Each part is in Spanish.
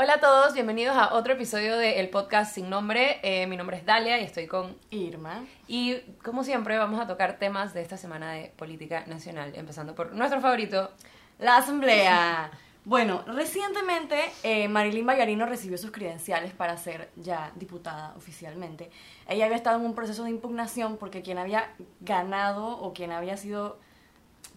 Hola a todos, bienvenidos a otro episodio del podcast sin nombre. Eh, mi nombre es Dalia y estoy con Irma. Y como siempre vamos a tocar temas de esta semana de política nacional, empezando por nuestro favorito, la Asamblea. Bueno, recientemente eh, Marilyn Bayarino recibió sus credenciales para ser ya diputada oficialmente. Ella había estado en un proceso de impugnación porque quien había ganado o quien había sido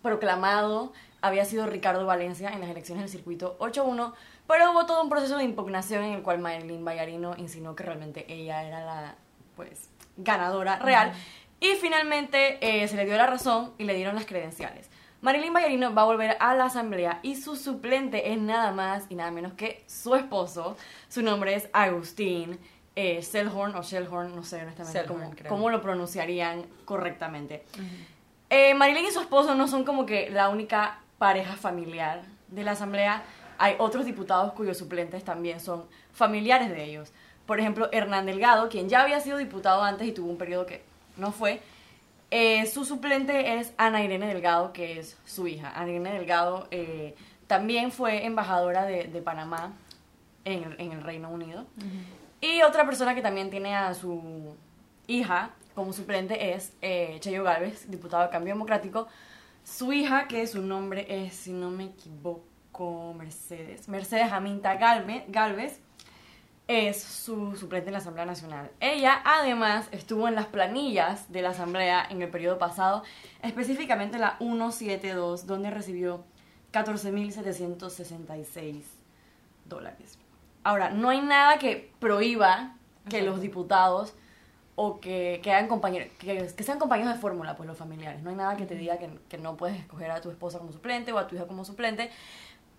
proclamado había sido Ricardo Valencia en las elecciones del circuito 8-1, pero hubo todo un proceso de impugnación en el cual Marilyn Bayarino insinuó que realmente ella era la pues ganadora real y finalmente eh, se le dio la razón y le dieron las credenciales. Marilyn Bayarino va a volver a la asamblea y su suplente es nada más y nada menos que su esposo. Su nombre es Agustín eh, Selhorn o Shellhorn, no sé honestamente cómo, lo pronunciarían correctamente. Eh, Marilyn y su esposo no son como que la única pareja familiar de la asamblea. Hay otros diputados cuyos suplentes también son familiares de ellos. Por ejemplo, Hernán Delgado, quien ya había sido diputado antes y tuvo un periodo que no fue, eh, su suplente es Ana Irene Delgado, que es su hija. Ana Irene Delgado eh, también fue embajadora de, Panamá en, el Reino Unido. Y otra persona que también tiene a su hija como suplente es eh, Cheyo Galvez, diputado de Cambio Democrático. Su hija, que su nombre es, si no me equivoco, Mercedes. Mercedes Aminta Galvez es su suplente en la Asamblea Nacional. Ella además estuvo en las planillas de la Asamblea en el periodo pasado, específicamente la 172, donde recibió 14.766 dólares. Ahora, no hay nada que prohíba que los diputados o que, que, compañeros, que, sean compañeros de fórmula, pues los familiares. No hay nada que te diga que, que no puedes escoger a tu esposa como suplente o a tu hija como suplente.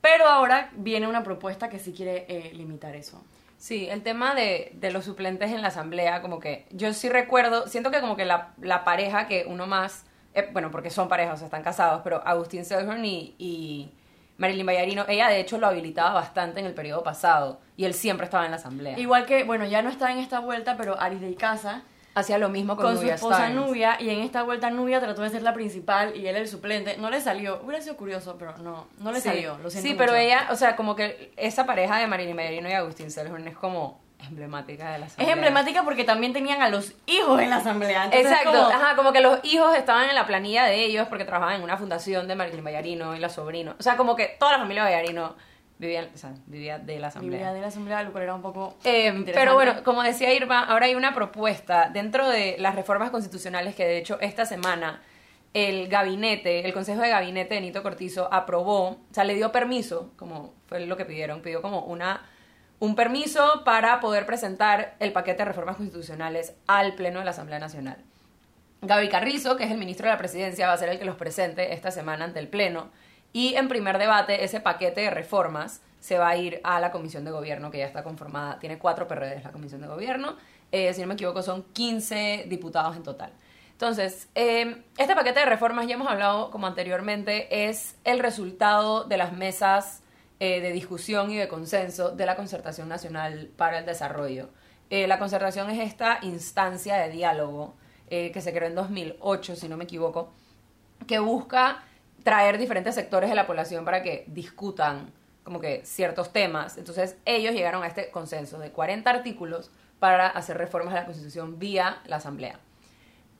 Pero ahora viene una propuesta que sí quiere eh, limitar eso. Sí, el tema de, de, los suplentes en la asamblea, como que yo sí recuerdo, siento que como que la, la pareja que uno más, eh, bueno, porque son parejas, o sea, están casados, pero Agustín Selhorn y, y Marilyn Bayarino, ella de hecho lo habilitaba bastante en el periodo pasado y él siempre estaba en la asamblea. Igual que, bueno, ya no está en esta vuelta, pero Aris de Icaza hacía lo mismo con, su esposa Nubia y en esta vuelta Nubia trató de ser la principal y él el suplente. No le salió, hubiera sido curioso, pero no, no le salió. Lo siento sí, pero ella, o sea, como que esa pareja de Marilyn Mayarino y Agustín Selhorn es como emblemática de la asamblea. Es emblemática porque también tenían a los hijos en la asamblea. Exacto, como... ajá, como que los hijos estaban en la planilla de ellos porque trabajaban en una fundación de Marilyn Mayarino y los sobrinos. O sea, como que toda la familia Bayarino vivía, o sea, vivía de la asamblea. Vivía de la asamblea, lo cual era un poco eh, Pero bueno, como decía Irma, ahora hay una propuesta dentro de las reformas constitucionales que de hecho esta semana el gabinete, el Consejo de Gabinete de Nito Cortizo aprobó, o sea, le dio permiso, como fue lo que pidieron, pidió como una un permiso para poder presentar el paquete de reformas constitucionales al Pleno de la Asamblea Nacional. Gaby Carrizo, que es el ministro de la Presidencia, va a ser el que los presente esta semana ante el Pleno. Y en primer debate, ese paquete de reformas se va a ir a la Comisión de Gobierno, que ya está conformada. Tiene cuatro PRDs la Comisión de Gobierno. Eh, si no me equivoco, son 15 diputados en total. Entonces, eh, este paquete de reformas, ya hemos hablado como anteriormente, es el resultado de las mesas eh, de discusión y de consenso de la Concertación Nacional para el Desarrollo. la concertación es esta instancia de diálogo que se creó en 2008, si no me equivoco, que busca traer diferentes sectores de la población para que discutan como que ciertos temas. Entonces ellos llegaron a este consenso de 40 artículos para hacer reformas a la Constitución vía la Asamblea.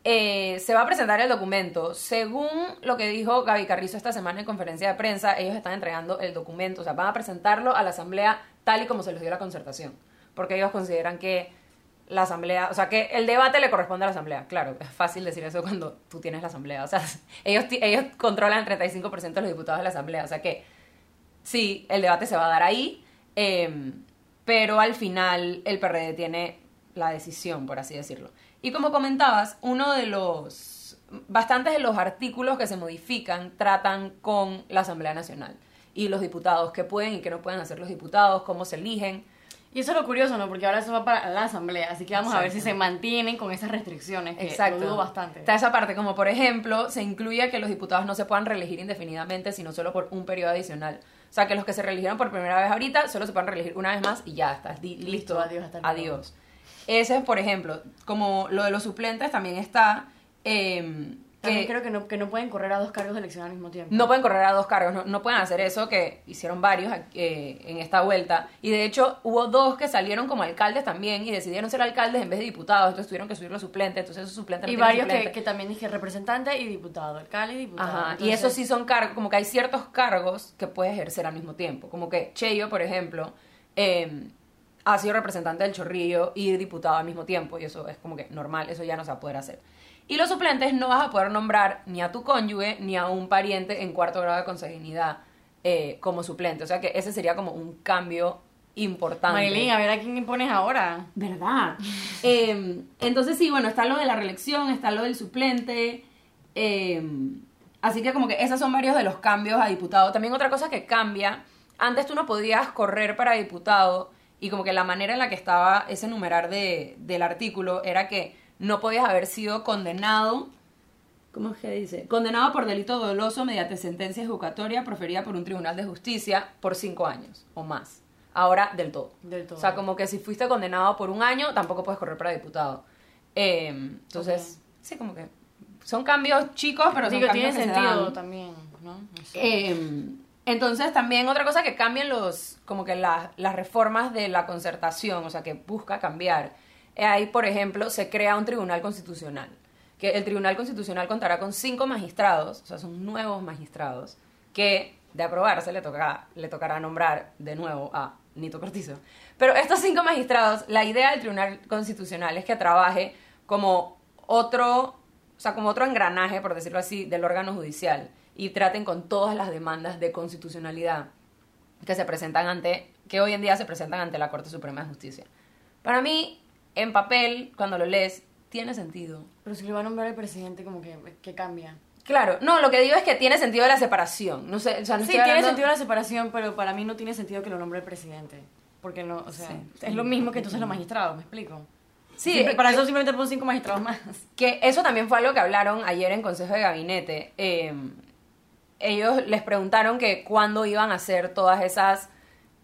Eh, se va a presentar el documento. Según lo que dijo Gaby Carrizo esta semana en conferencia de prensa, ellos están entregando el documento, o sea, van a presentarlo a la Asamblea tal y como se les dio la concertación, porque ellos consideran que la asamblea, o sea, que el debate le corresponde a la asamblea. Claro, es fácil decir eso cuando tú tienes la asamblea. O sea, ellos, ellos controlan el 35% de los diputados de la asamblea. O sea que sí, el debate se va a dar ahí, em, pero al final el PRD tiene la decisión, por así decirlo. Y como comentabas, uno de los, bastantes de los artículos que se modifican tratan con la Asamblea Nacional y los diputados, qué pueden y qué no pueden hacer los diputados, cómo se eligen. Y eso es lo curioso, ¿no? Porque ahora eso va para la asamblea, así que vamos a ver si se mantienen con esas restricciones, que Exacto. lo dudo bastante. Está esa parte, como por ejemplo, se incluye que los diputados no se puedan reelegir indefinidamente, sino solo por un periodo adicional. O sea, que los que se reeligieron por primera vez ahorita solo se puedan reelegir una vez más y ya, está listo. adiós. Hasta adiós. Ese es, por ejemplo, como lo de los suplentes también está... Em, También creo que no, que no pueden correr a dos cargos de elección al mismo tiempo. No pueden correr a dos cargos, no, no pueden hacer eso que hicieron varios eh, en esta vuelta. Y de hecho hubo dos que salieron como alcaldes también y decidieron ser alcaldes en vez de diputados, entonces tuvieron que subir los suplentes, entonces esos suplentes no Y varios que, suplente. que también dije representante y diputado, alcalde y diputado. Ajá, y esos sí son cargos, como que hay ciertos cargos que puedes ejercer al mismo tiempo. Como que Cheyo, por ejemplo, eh, ha sido representante del Chorrillo y diputado al mismo tiempo, y eso es como que normal, eso ya no se va a poder hacer. Y los suplentes no vas a poder nombrar ni a tu cónyuge ni a un pariente en cuarto grado de consanguinidad eh, como suplente. O sea que ese sería como un cambio importante. Maylin, a ver a quién impones ahora. ¿Verdad? Eh, entonces sí, bueno, está lo de la reelección, está lo del suplente. eh, así que como que esos son varios de los cambios a diputado. También otra cosa que cambia, antes tú no podías correr para diputado y como que la manera en la que estaba ese numerar de, del artículo era que no podías haber sido condenado. ¿Cómo es que dice? Condenado por delito doloso mediante sentencia ejecutatoria proferida por un tribunal de justicia por cinco años o más. Ahora del todo. Del todo. O sea, como que si fuiste condenado por un año, tampoco puedes correr para diputado. Eh, entonces, sí, como que son cambios chicos, pero son Digo, tiene cambios que se sentido dan. también. Eh, entonces también otra cosa que cambian los, como que las- las reformas de la concertación, o sea, que busca cambiar. Ahí, por ejemplo, se crea un tribunal constitucional, que el tribunal constitucional contará con cinco magistrados, o sea, son nuevos magistrados, que de aprobarse le, toca, le tocará nombrar de nuevo a Nito Cortizo. Pero estos cinco magistrados, la idea del tribunal constitucional es que trabaje como otro, o sea, como otro engranaje, por decirlo así, del órgano judicial y traten con todas las demandas de constitucionalidad que se presentan ante, que hoy en día se presentan ante la Corte Suprema de Justicia. Para mí, en papel, cuando lo lees, tiene sentido. Pero si le va a nombrar el presidente, como que, que cambia. Claro, no, lo que digo es que tiene sentido la separación. No sé, o sea, no Sí, tiene hablando- sentido la separación, pero para mí no tiene sentido que lo nombre el presidente. Porque no, o sea, Sí. es lo mismo que entonces los magistrados, ¿me explico? Sí, para eso simplemente pongo cinco magistrados más. Que eso también fue algo que hablaron ayer en Consejo de Gabinete. Eh, ellos les preguntaron que cuándo iban a hacer todas esas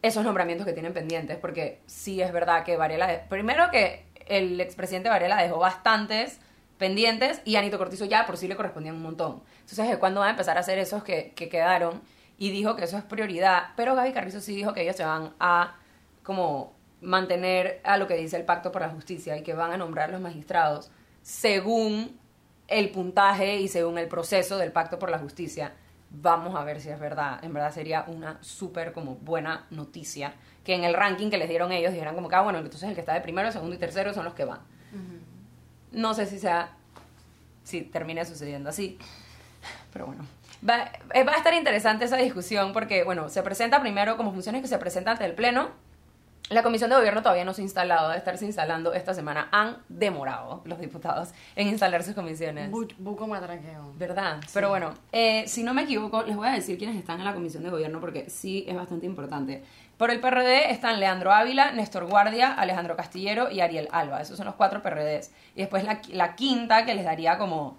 esos nombramientos que tienen pendientes, porque sí es verdad que Varela, primero que el expresidente Varela dejó bastantes pendientes y Anito Cortizo ya por sí le correspondían un montón. Entonces, ¿de ¿cuándo van a empezar a hacer esos que, que quedaron? Y dijo que eso es prioridad, pero Gaby Carrizo sí dijo que ellos se van a como mantener a lo que dice el Pacto por la Justicia y que van a nombrar los magistrados según el puntaje y según el proceso del Pacto por la Justicia. Vamos a ver si es verdad. En verdad sería una súper como buena noticia que en el ranking que les dieron ellos dijeran como que, ah, bueno, entonces el que está de primero, segundo y tercero son los que van. No sé si sea, si termine sucediendo así, pero bueno. Va, eh, va a estar interesante esa discusión porque, bueno, se presenta primero como funciones que se presentan ante el Pleno. La Comisión de Gobierno todavía no se ha instalado, debe estarse instalando esta semana. Han demorado los diputados en instalar sus comisiones. Bu- Buco matraqueo. ¿Verdad? Pero bueno, eh, si no me equivoco, les voy a decir quiénes están en la Comisión de Gobierno porque sí es bastante importante. Por el PRD están Leandro Ávila, Néstor Guardia, Alejandro Castillero y Ariel Alba. Esos son los cuatro PRDs. Y después la, la quinta que les daría como...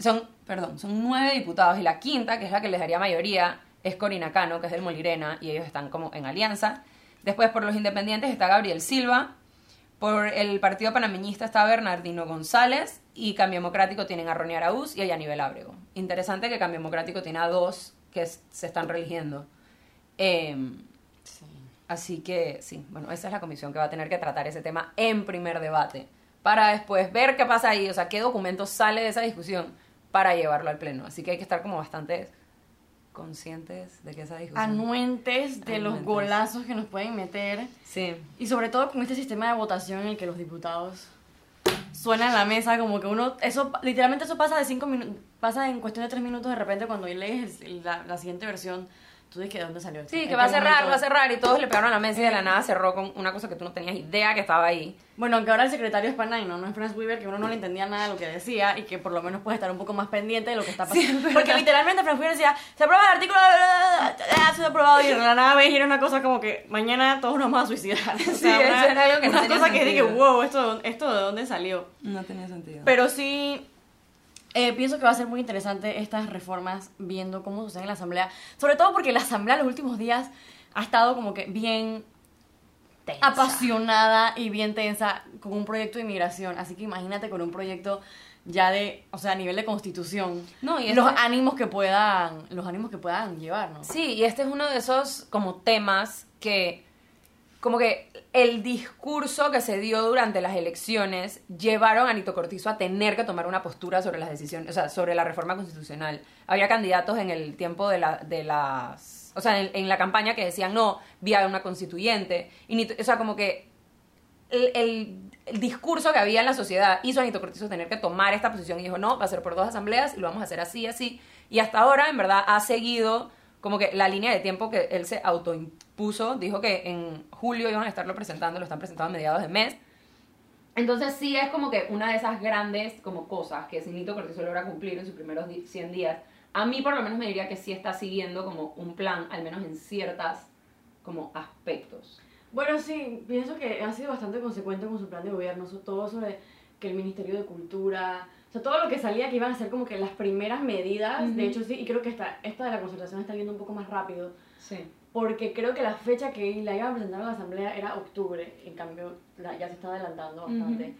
Son, perdón, son nueve diputados y la quinta, que es la que les daría mayoría, es Corina Cano, que es del Molirena, y ellos están como en alianza. Después por los independientes está Gabriel Silva, por el Partido Panameñista está Bernardino González y Cambio Democrático tienen a Ronnie Araúz y a Yanivel Ábrego. Interesante que Cambio Democrático tiene a dos que se están religiendo. Em, Sí. así que sí, bueno, esa es la comisión que va a tener que tratar ese tema en primer debate para después ver qué pasa ahí, o sea, qué documento sale de esa discusión para llevarlo al pleno. Así que hay que estar como bastante conscientes de que esa discusión... Anuentes de los golazos que nos pueden meter. Sí. Y sobre todo con este sistema de votación en el que los diputados suenan en la mesa como que uno eso literalmente eso pasa de cinco minutos pasa en cuestión de tres minutos de repente cuando lees la, la siguiente versión tú dices que de dónde salió esto? Sí, ¿En que va a cerrar, momento? va a cerrar y todos le pegaron a la mesa y de la nada cerró con una cosa que tú no tenías idea que estaba ahí. Bueno, aunque ahora el secretario es Panay, ¿no? No es Franz Weaver, que uno no le entendía nada de lo que decía y que por lo menos puede estar un poco más pendiente de lo que está pasando. Sí. Porque literalmente Franz Weaver decía, se aprueba el artículo, ha sido aprobado y de la nada ves y era una cosa como que mañana todos nos vamos a suicidar. O Sí, sea, eso una, era algo que no una tenía cosa que dije, sentido. wow, ¿esto, ¿esto de dónde salió? No tenía sentido. Pero sí, eh, pienso que va a ser muy interesante estas reformas viendo cómo sucede en la Asamblea. Sobre todo porque la Asamblea los últimos días ha estado como que bien apasionada y bien tensa con un proyecto de inmigración. Así que imagínate con un proyecto ya de, o sea, a nivel de constitución, No, y los este- ánimos que puedan, los ánimos que puedan llevar, ¿no? Sí, y este es uno de esos como temas que, como que el discurso que se dio durante las elecciones llevaron a Nito Cortizo a tener que tomar una postura sobre las decisiones, o sea, sobre la reforma constitucional. Había candidatos en el tiempo de, la, de las, o sea, en, la campaña que decían no, vía una constituyente, y Nito- o sea, como que el, el- el discurso que había en la sociedad hizo a Nito Cortizo tener que tomar esta posición y dijo, no, va a ser por dos asambleas y lo vamos a hacer así, así. Y hasta ahora, en verdad, ha seguido como que la línea de tiempo que él se autoimpuso. Dijo que en julio iban a estarlo presentando, lo están presentando a mediados de mes. Entonces sí es como que una de esas grandes como cosas que si Nito Cortizo logra cumplir en sus primeros di- 100 días. A mí por lo menos me diría que sí está siguiendo como un plan, al menos en ciertas como aspectos. Bueno, sí, pienso que ha sido bastante consecuente con su plan de gobierno, todo sobre que el Ministerio de Cultura, o sea, todo lo que salía que iban a ser como que las primeras medidas, Ujú. de hecho sí, y creo que esta, esta de la concertación está yendo un poco más rápido, Sí. Porque creo que la fecha que la iban a presentar a la asamblea era octubre, en cambio la- ya se está adelantando bastante. Ujú.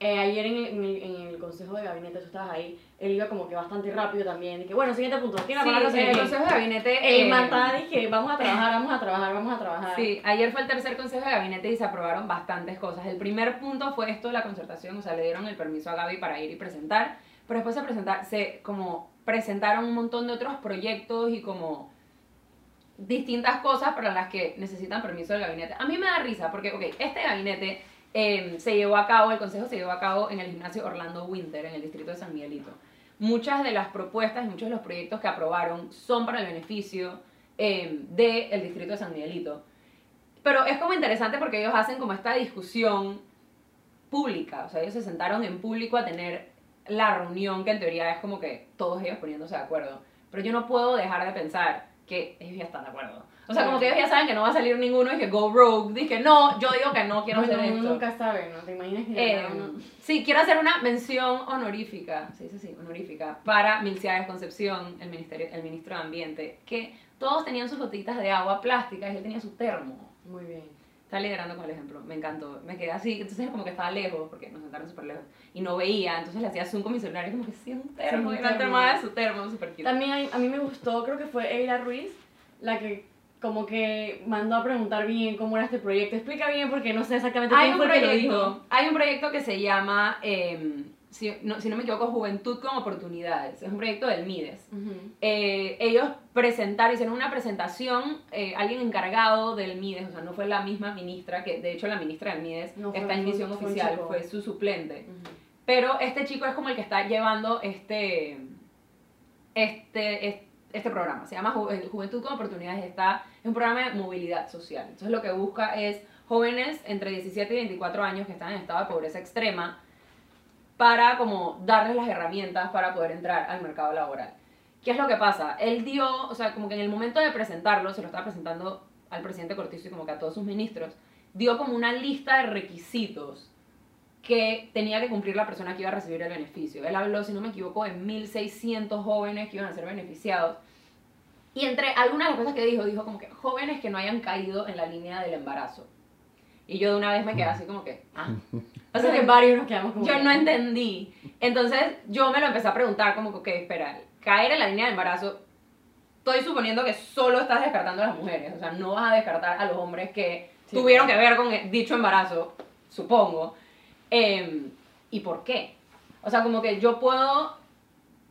Eh, ayer en el, en, el, en el consejo de gabinete, tú estabas ahí, él iba como que bastante rápido también, dije, bueno, siguiente punto, tiene la Sí, palabra el. Consejo de Gabinete... El eh, mata, dije, vamos a trabajar, vamos a trabajar, vamos a trabajar. Sí, ayer fue el tercer consejo de gabinete y se aprobaron bastantes cosas. El primer punto fue esto de la concertación, o sea, le dieron el permiso a Gaby para ir y presentar, pero después se presentar, se como presentaron un montón de otros proyectos y como distintas cosas para las que necesitan permiso del gabinete. A mí me da risa porque, ok, este gabinete eh, se llevó a cabo, el consejo se llevó a cabo en el gimnasio Orlando Winter, en el distrito de San Miguelito. Muchas de las propuestas y muchos de los proyectos que aprobaron son para el beneficio eh, del distrito de San Miguelito. Pero es como interesante porque ellos hacen como esta discusión pública, o sea, ellos se sentaron en público a tener la reunión que en teoría es como que todos ellos poniéndose de acuerdo. Pero yo no puedo dejar de pensar que ellos ya están de acuerdo. O sea, como que ellos ya saben que no va a salir ninguno y que go rogue, dije, no, yo digo que no quiero hacer esto. nunca sabe, ¿no? ¿Te imaginas que Eh, uno- sí, quiero hacer una mención honorífica, se dice así, honorífica, para Milciades Concepción, el, ministerio, el ministro de Ambiente, que todos tenían sus botellitas de agua plásticas y él tenía su termo. Muy bien. Está liderando con el ejemplo, me encantó. Me quedé así, entonces como que estaba lejos, porque nos sentaron súper lejos, y no veía, entonces le hacía zoom con mi celular y como que sí, un termo, Sí, un termo. termada de su termo, súper cute. También hay- a mí me gustó, creo que fue Eira Ruiz, la que como que mandó a preguntar bien cómo era este proyecto. Explica bien porque no sé exactamente Hay quién un, fue el que lo dijo. proyecto, hay un proyecto que se llama, eh, si, no, si no me equivoco, Juventud con Oportunidades. Es un proyecto del MIDES. Ujú. Eh, ellos presentaron, hicieron una presentación, eh, alguien encargado del MIDES, o sea, no fue la misma ministra, que de hecho la ministra del MIDES No, fue- está en fue- misión fue oficial, chico. fue su suplente. Ujú. Pero este chico es como el que está llevando este, este, este, este programa. Se llama Ju- Juventud con Oportunidades. Está, es un programa de movilidad social. Entonces lo que busca es jóvenes entre 17 y 24 años que están en estado de pobreza extrema para como darles las herramientas para poder entrar al mercado laboral. ¿Qué es lo que pasa? Él dio, o sea, como que en el momento de presentarlo, se lo estaba presentando al presidente Cortizo y como que a todos sus ministros, dio como una lista de requisitos que tenía que cumplir la persona que iba a recibir el beneficio. Él habló, si no me equivoco, de 1.600 jóvenes que iban a ser beneficiados. Y entre algunas de las cosas que dijo, dijo como que jóvenes que no hayan caído en la línea del embarazo. Y yo de una vez me quedé así como que, ah. O sea que varios nos quedamos como Yo que- no entendí. Entonces yo me lo empecé a preguntar como que, ok, espera, caer en la línea de embarazo, estoy suponiendo que solo estás descartando a las mujeres, o sea, no vas a descartar a los hombres que Sí, tuvieron claro. que ver con el dicho embarazo, supongo. Em, ¿Y por qué? O sea, como que yo puedo...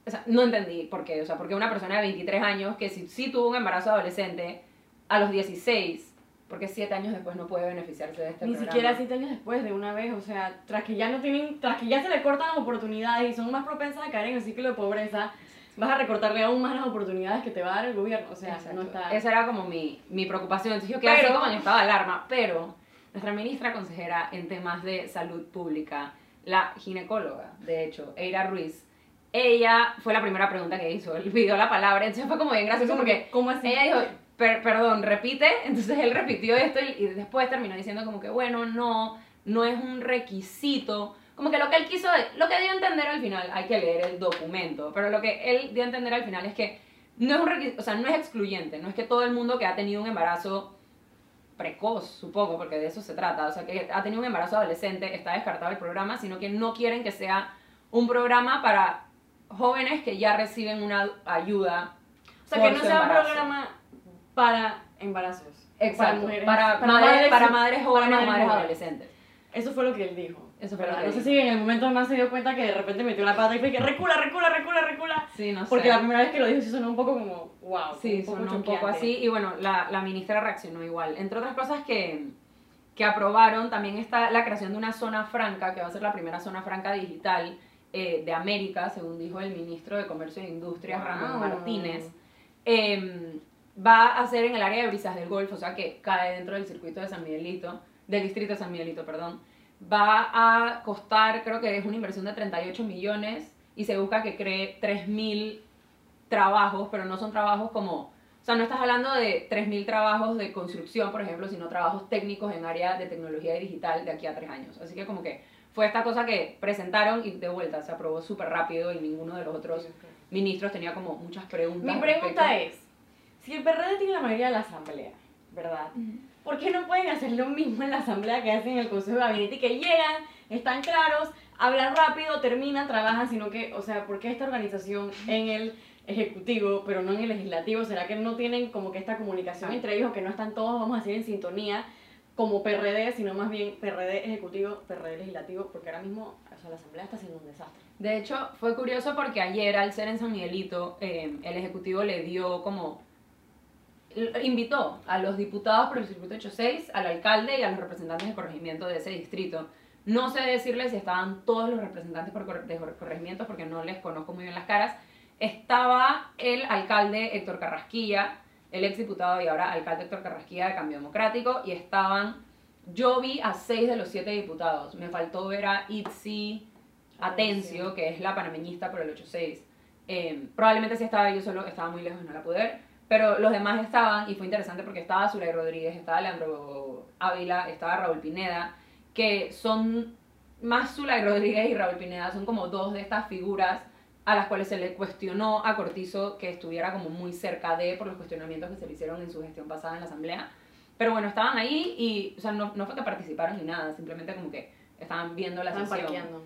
O sea, no entendí por qué. O sea, porque una persona de 23 años que si, sí tuvo un embarazo adolescente a los 16, porque 7 años después no puede beneficiarse de este Ni programa? siquiera siete años después de una vez, o sea, tras que ya no tienen, tras que ya se le cortan las oportunidades y son más propensas a caer en el ciclo de pobreza, vas a recortarle aún más las oportunidades que te va a dar el gobierno, o sea, Exacto. no está... Esa era como mi, mi preocupación. Entonces yo quedé Pero- así como en estado de alarma. Pero nuestra ministra consejera en temas de salud pública, la ginecóloga, de hecho, Eira Ruiz, ella fue la primera pregunta que hizo. Él pidió la palabra. Entonces fue como bien gracioso porque ¿Cómo así? ella dijo, "Per- perdón, repite. Entonces él repitió esto y, y después terminó diciendo como que, bueno, no, no es un requisito. Como que lo que él quiso, lo que dio a entender al final, hay que leer el documento, pero lo que él dio a entender al final es que no es un requisito, o sea, no es excluyente, no es que todo el mundo que ha tenido un embarazo precoz, supongo, porque de eso se trata, o sea, que ha tenido un embarazo adolescente está descartado el programa, sino que no quieren que sea un programa para jóvenes que ya reciben una ayuda. O sea, que no sea un programa para embarazos. Exacto, Para mujeres. para, para madres, para madres jóvenes para o madres adolescentes. Eso fue lo que él dijo. Eso fue No sé si en el momento más se dio cuenta que de repente metió la pata y fue que recula, recula, recula, recula. Sí, no sé. Porque la primera vez que lo dijo sí sonó un poco como, wow. Sí, un poco sonó un poco así. Y bueno, la, la ministra reaccionó igual. Entre otras cosas que, que aprobaron, también está la creación de una zona franca, que va a ser la primera zona franca digital eh, de América, según dijo el ministro de Comercio e Industrias, Wow. Ramón Martínez. Eh, va a ser en el área de Brisas del Golfo, o sea que cae dentro del circuito de San Miguelito, del distrito de San Miguelito, perdón. Va a costar, creo que es una inversión de 38 millones y se busca que cree 3.000 trabajos, pero no son trabajos como, o sea, no estás hablando de 3.000 trabajos de construcción, por ejemplo, sino trabajos técnicos en área de tecnología digital de aquí a tres años. Así que como que fue esta cosa que presentaron y de vuelta se aprobó súper rápido y ninguno de los otros ministros tenía como muchas preguntas. Mi pregunta es, si el PRD tiene la mayoría de la asamblea, ¿verdad? ¿Por qué no pueden hacer lo mismo en la asamblea que hacen en el Consejo de Gabinete? Que llegan, están claros, hablan rápido, terminan, trabajan, sino que, o sea, ¿por qué esta organización en el ejecutivo, pero no en el legislativo? ¿Será que no tienen como que esta comunicación Ah. entre ellos, que no están todos, vamos a decir, en sintonía como PRD, sino más bien PRD ejecutivo, PRD legislativo? Porque ahora mismo, o sea, la asamblea está haciendo un desastre. De hecho, fue curioso porque ayer, al ser en San Miguelito, eh, el Ejecutivo le dio como... Invitó a los diputados por el circuito 86, al alcalde y a los representantes de corregimiento de ese distrito. No sé decirles si estaban todos los representantes de cor- corregimientos porque no les conozco muy bien las caras. Estaba el alcalde Héctor Carrasquilla, el ex diputado y ahora alcalde Héctor Carrasquilla de Cambio Democrático, y estaban... Yo vi a seis de los siete diputados. Me faltó ver a Itzi, Atencio, que es la panameñista por el 86. Eh, probablemente sí estaba yo solo, estaba muy lejos y no la pude ver. Pero los demás estaban, y fue interesante porque estaba Zulay Rodríguez, estaba Leandro Ávila, estaba Raúl Pineda, que son más Zulay Rodríguez y Raúl Pineda, son como dos de estas figuras a las cuales se le cuestionó a Cortizo que estuviera como muy cerca de por los cuestionamientos que se le hicieron en su gestión pasada en la asamblea. Pero bueno, estaban ahí y, o sea, no, no fue que participaron ni nada, simplemente como que estaban viendo la Están sesión. parqueando.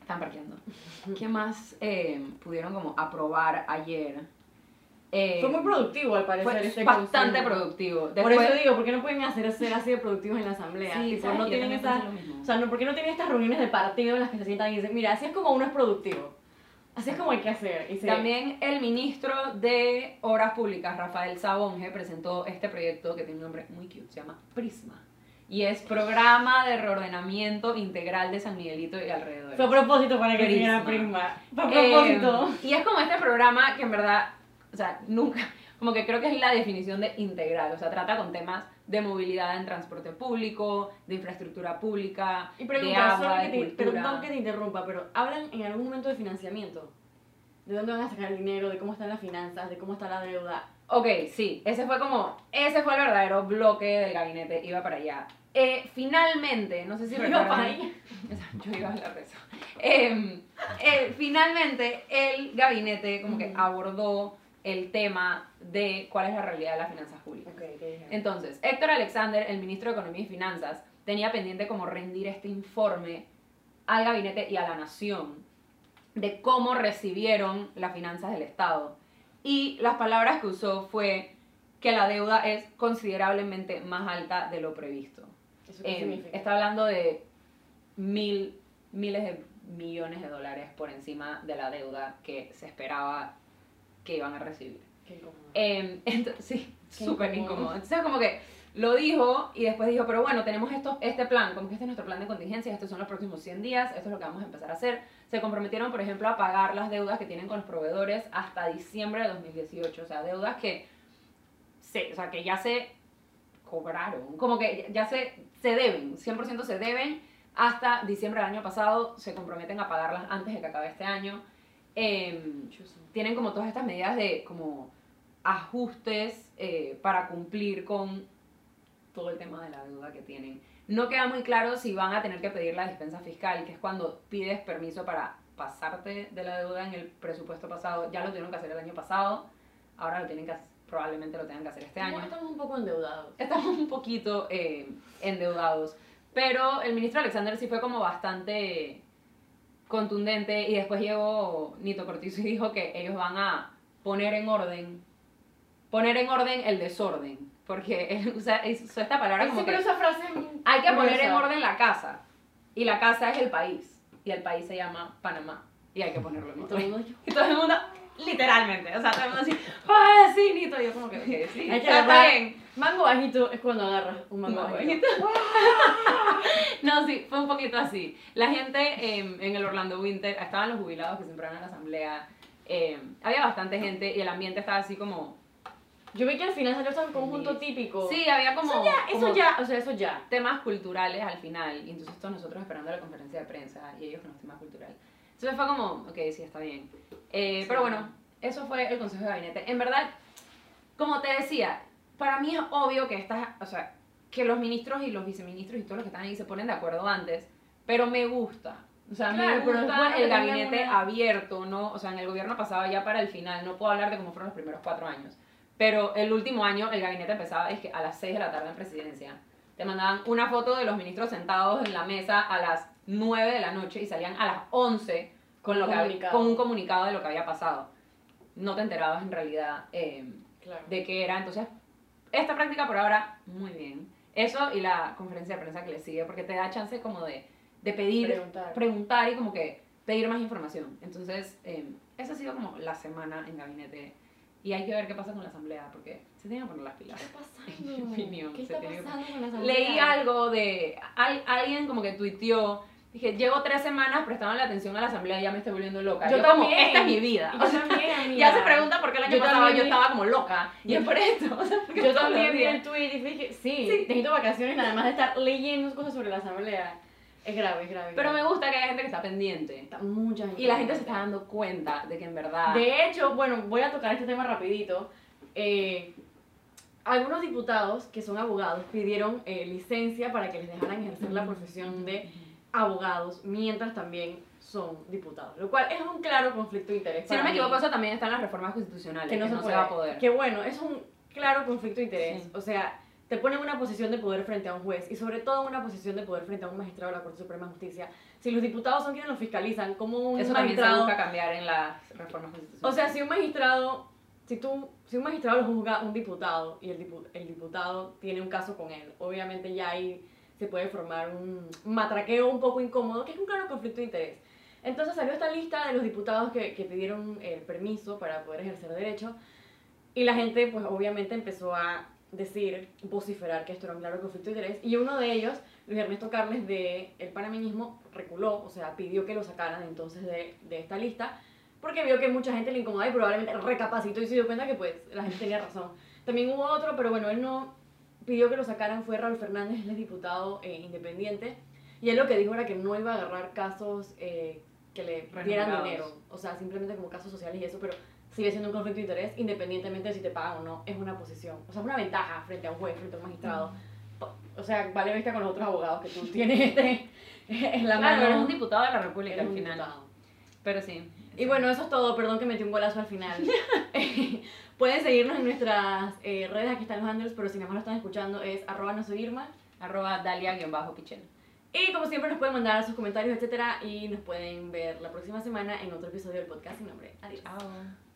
Están parqueando. ¿Qué más eh, pudieron como aprobar ayer? Eh, Fue muy productivo al parecer fue este bastante productivo. Por Después- eso digo, ¿por qué no pueden hacer ser así de productivos en la asamblea? Sí, ¿sabes? no Yo tienen o sea, no, ¿por qué no tienen estas reuniones de partido en las que se sientan y dicen, mira, así es como uno es productivo? Así es como hay que hacer. Y se- También el ministro de Obras Públicas, Rafael Sabonge, presentó este proyecto que tiene un nombre muy cute, se llama Prisma. Y es Programa de Reordenamiento Integral de San Miguelito y alrededor. Fue a propósito para que Prisma. Prisma. Fue a propósito. Eh, y es como este programa que en verdad, o sea, nunca, como que creo que es la definición de integral, o sea, trata con temas de movilidad en transporte público, de infraestructura pública, y de agua, de que te, cultura. perdón que te interrumpa, pero ¿hablan en algún momento de financiamiento? ¿De dónde van a sacar el dinero? ¿De cómo están las finanzas? ¿De cómo está la deuda? Ok, sí, ese fue como, ese fue el verdadero bloque del gabinete, iba para allá. Eh, finalmente, no sé si recuerdan- para allá. Yo iba a hablar de eso. Em, eh, finalmente, el gabinete como que abordó el tema de cuál es la realidad de las finanzas públicas. Entonces, Héctor Alexander, el ministro de Economía y Finanzas, tenía pendiente como rendir este informe al gabinete y a la nación de cómo recibieron las finanzas del Estado. Y las palabras que usó fue que la deuda es considerablemente más alta de lo previsto. ¿Eso qué Eh, significa? está hablando de mil, miles de millones de dólares por encima de la deuda que se esperaba que iban a recibir. Qué incómodo. Eh, entonces, sí, súper incómodo. incómodo. Entonces, como que lo dijo y después dijo, pero bueno, tenemos esto, este plan, como que este es nuestro plan de contingencia, estos son los próximos 100 días, esto es lo que vamos a empezar a hacer. Se comprometieron, por ejemplo, a pagar las deudas que tienen con los proveedores hasta diciembre de 2018, o sea, deudas que, se, o sea, que ya se cobraron, como que ya se, se deben, 100% se deben, hasta diciembre del año pasado se comprometen a pagarlas antes de que acabe este año. Chuzo. tienen como todas estas medidas de como ajustes eh, para cumplir con todo el tema de la deuda que tienen. No queda muy claro si van a tener que pedir la dispensa fiscal, que es cuando pides permiso para pasarte de la deuda en el presupuesto pasado. Ya lo tuvieron que hacer el año pasado, ahora lo tienen que hacer- probablemente lo tengan que hacer este año. Estamos un poco endeudados. Estamos un poquito eh, endeudados. Pero el ministro Alexander sí fue como bastante contundente y después llegó Nito Cortizo y dijo que ellos van a poner en orden, poner en orden el desorden, porque él usa, usa esta palabra como que usa frases hay que poner en orden la casa y la casa es el país y el país se llama Panamá y hay que ponerlo en Y todo el orden. mundo, Y todo el mundo, literalmente, o sea, todo el mundo así, ¡ah, sí, Nito! Y yo como que, sí, Hay que está bien. Mango bajito es cuando agarras un mango No, bajito. no, sí, fue un poquito así. La gente em, en el Orlando Winter, estaban los jubilados que siempre van a la asamblea, em, había bastante gente y el ambiente estaba así como... Yo vi que al final salió hasta un conjunto Sí. típico. Sí, había como... eso ya, eso como ya, o sea, eso ya. temas culturales al final y entonces todos nosotros esperando la conferencia de prensa y ellos con los temas culturales. Entonces fue como, ok, sí, está bien. Eh, Sí. Pero bueno, eso fue el Consejo de Gabinete. En verdad, como te decía, para mí es obvio que estas, o sea, que los ministros y los viceministros y todos los que están ahí se ponen de acuerdo antes, pero me gusta. O sea, Claro, me gusta bueno el gabinete una- abierto, ¿no? O sea, en el gobierno pasado ya para el final, no puedo hablar de cómo fueron los primeros cuatro años, pero el último año el gabinete empezaba es que a las 6 de la tarde en presidencia. Te mandaban una foto de los ministros sentados en la mesa a las 9 de la noche y salían a las 11 con, lo que con un comunicado de lo que había pasado. No te enterabas en realidad eh, Claro. de qué era. Entonces, esta práctica por ahora, muy bien. Eso y la conferencia de prensa que le sigue, porque te da chance como de, de pedir, Preguntar. preguntar y como que pedir más información. Entonces, eh, esa ha sido como la semana en gabinete. Y hay que ver qué pasa con la asamblea, porque se tienen que poner las pilas. ¿Qué está pasando? En mi opinión, ¿Qué está que- con la asamblea? Leí algo de al- alguien como que tuiteó. Dije, llevo tres semanas prestando la atención a la asamblea y ya me estoy volviendo loca. Yo como, también. esta es mi vida. Yo O sea, también, ya se pregunta por qué el año Yo pasado yo vi- estaba como loca. Y Yo- es por esto. O sea, porque Yo también vi el tweet y dije, sí, necesito vacaciones nada más de estar leyendo cosas sobre la asamblea. Es grave, es grave. Pero me gusta que haya gente que está pendiente. Está mucha gente. Y la gente se está dando cuenta de que en verdad... De hecho, bueno, voy a tocar este tema rapidito. Eh, algunos diputados que son abogados pidieron eh, licencia para que les dejaran ejercer la profesión de abogados mientras también son diputados, lo cual es un claro conflicto de interés. si no me mí, equivoco, eso también está en las reformas constitucionales, que no, se, puede. va a poder. Que bueno, es un claro conflicto de interés. Sí. O sea, te pone en una posición de poder frente a un juez y sobre todo en una posición de poder frente a un magistrado de la Corte Suprema de Justicia. Si los diputados son quienes los fiscalizan, como un Eso también se magistrado... busca cambiar en las reformas constitucionales. O sea, si un magistrado, si tú, si un magistrado lo juzga un diputado y el, dipu- el diputado tiene un caso con él, obviamente ya ahí se puede formar un matraqueo un poco incómodo, que es un claro conflicto de interés. Entonces salió esta lista de los diputados que, que pidieron el permiso para poder ejercer derecho y la gente pues obviamente empezó a decir, vociferar que esto era un claro conflicto de interés y uno de ellos, Luis Ernesto Carles de El Panameñismo, reculó, o sea, pidió que lo sacaran entonces de, de esta lista porque vio que mucha gente le incomodaba y probablemente recapacitó y se dio cuenta que pues la gente tenía razón. También hubo otro, pero bueno, él no pidió que lo sacaran, fue Raúl Fernández, es diputado eh, independiente, y él lo que dijo era que no iba a agarrar casos eh, que le dieran dinero, o sea, simplemente como casos sociales y eso, pero sigue siendo un conflicto de interés independientemente de si te pagan o no, es una posición, o sea, es una ventaja frente a un juez, frente a un magistrado. Po- O sea, vale vista con los otros abogados que tú tienes este en la claro, mano. eres un diputado de la República Eres al final. diputado. Pero sí. Y bueno, eso es todo. Perdón que metí un golazo al final. Pueden seguirnos en nuestras eh, redes, aquí están los handles, pero si nada más lo están escuchando es arroba no soy Irma. Arroba Dalia-Pichel. Y como siempre nos pueden mandar sus comentarios, etcétera, y nos pueden ver la próxima semana en otro episodio del podcast sin nombre. Adiós. Chao.